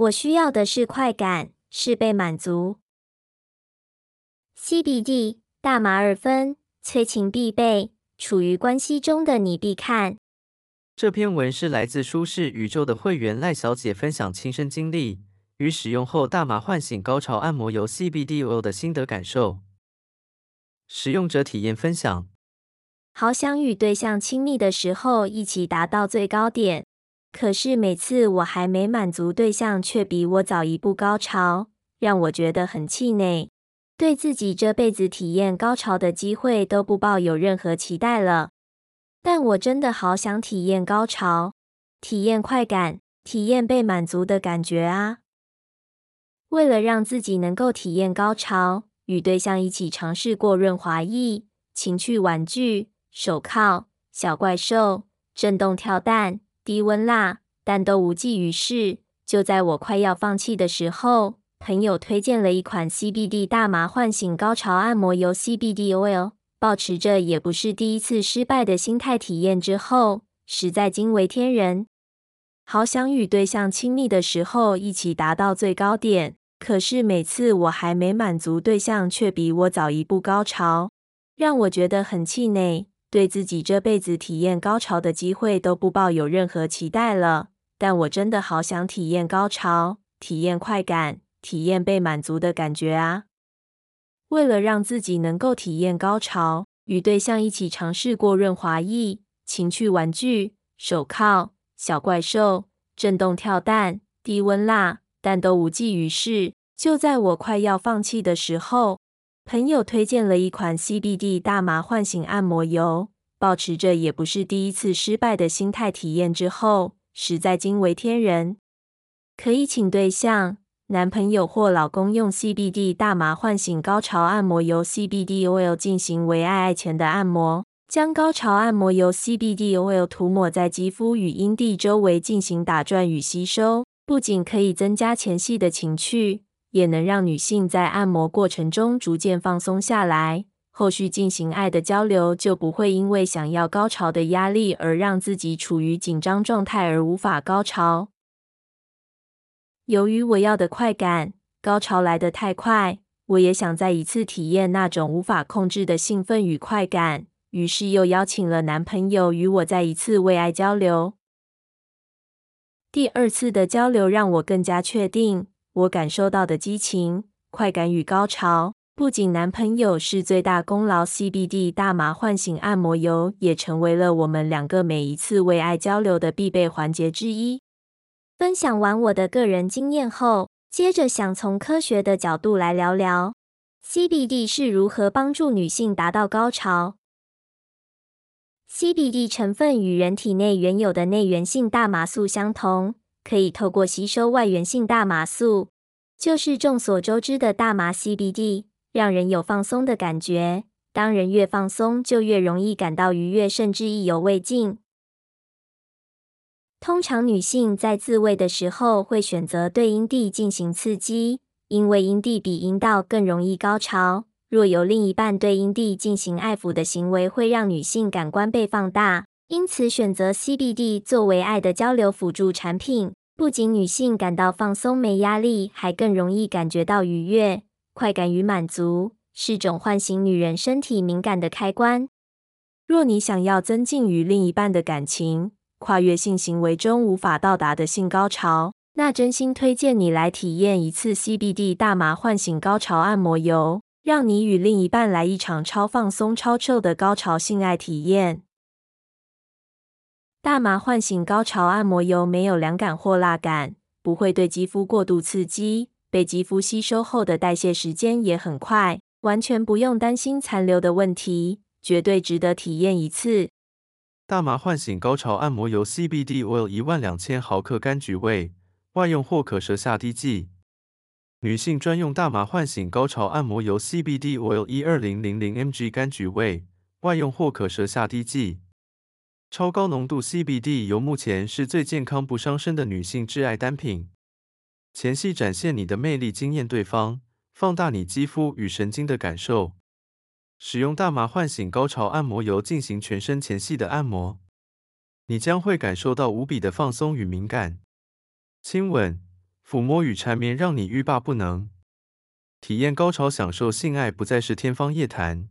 我需要的是快感，是被满足。CBD 大麻二酚，催情必备，处于关系中的你必看。这篇文是来自舒适宇宙的会员赖小姐分享亲身经历与使用后大麻唤醒高潮按摩油 CBD oil 的心得感受。使用者体验分享：好想与对象亲密的时候一起达到最高点，可是每次我还没满足对象，却比我早一步高潮，让我觉得很气馁。对自己这辈子体验高潮的机会都不抱有任何期待了，但我真的好想体验高潮，体验快感，体验被满足的感觉啊！为了让自己能够体验高潮，与对象一起尝试过润滑液、情趣玩具、手铐、小怪兽、震动跳蛋、低温蜡，但都无济于事。就在我快要放弃的时候。朋友推荐了一款 CBD 大麻唤醒高潮按摩油 CBD Oil，保持着也不是第一次失败的心态体验之后，实在惊为天人。好想与对象亲密的时候一起达到最高点，可是每次我还没满足对象，却比我早一步高潮，让我觉得很气馁，对自己这辈子体验高潮的机会都不抱有任何期待了。但我真的好想体验高潮，体验快感。体验被满足的感觉啊！为了让自己能够体验高潮，与对象一起尝试过润滑液、情趣玩具、手铐、小怪兽、震动跳蛋、低温蜡，但都无济于事。就在我快要放弃的时候，朋友推荐了一款 CBD 大麻唤醒按摩油，保持着也不是第一次失败的心态体验之后，实在惊为天人。可以请对象。男朋友或老公用 CBD 大麻唤醒高潮按摩油 CBD oil 进行为爱爱前的按摩，将高潮按摩油 CBD oil 涂抹在肌肤与阴蒂周围进行打转与吸收，不仅可以增加前戏的情趣，也能让女性在按摩过程中逐渐放松下来，后续进行爱的交流就不会因为想要高潮的压力而让自己处于紧张状态而无法高潮。由于我要的快感，高潮来得太快，我也想再一次体验那种无法控制的兴奋与快感，于是又邀请了男朋友与我再一次为爱交流。第二次的交流让我更加确定，我感受到的激情、快感与高潮，不仅男朋友是最大功劳，CBD 大麻唤醒按摩油也成为了我们两个每一次为爱交流的必备环节之一。分享完我的个人经验后，接着想从科学的角度来聊聊 CBD 是如何帮助女性达到高潮。CBD 成分与人体内原有的内源性大麻素相同，可以透过吸收外源性大麻素，就是众所周知的大麻 CBD，让人有放松的感觉。当人越放松，就越容易感到愉悦，甚至意犹未尽。通常女性在自慰的时候会选择对阴蒂进行刺激，因为阴蒂比阴道更容易高潮。若有另一半对阴蒂进行爱抚的行为，会让女性感官被放大，因此选择 CBD 作为爱的交流辅助产品，不仅女性感到放松没压力，还更容易感觉到愉悦、快感与满足，是种唤醒女人身体敏感的开关。若你想要增进与另一半的感情，跨越性行为中无法到达的性高潮，那真心推荐你来体验一次 CBD 大麻唤醒高潮按摩油，让你与另一半来一场超放松、超臭的高潮性爱体验。大麻唤醒高潮按摩油没有凉感或辣感，不会对肌肤过度刺激，被肌肤吸收后的代谢时间也很快，完全不用担心残留的问题，绝对值得体验一次。大麻唤醒高潮按摩油 CBD oil 一万两千毫克柑橘味，外用或可舌下滴剂。女性专用大麻唤醒高潮按摩油 CBD oil 一二零零零 mg 柑橘味，外用或可舌下滴剂。超高浓度 CBD 油目前是最健康不伤身的女性挚爱单品。前戏展现你的魅力，惊艳对方，放大你肌肤与神经的感受。使用大麻唤醒高潮按摩油进行全身前戏的按摩，你将会感受到无比的放松与敏感。亲吻、抚摸与缠绵让你欲罢不能，体验高潮，享受性爱不再是天方夜谭。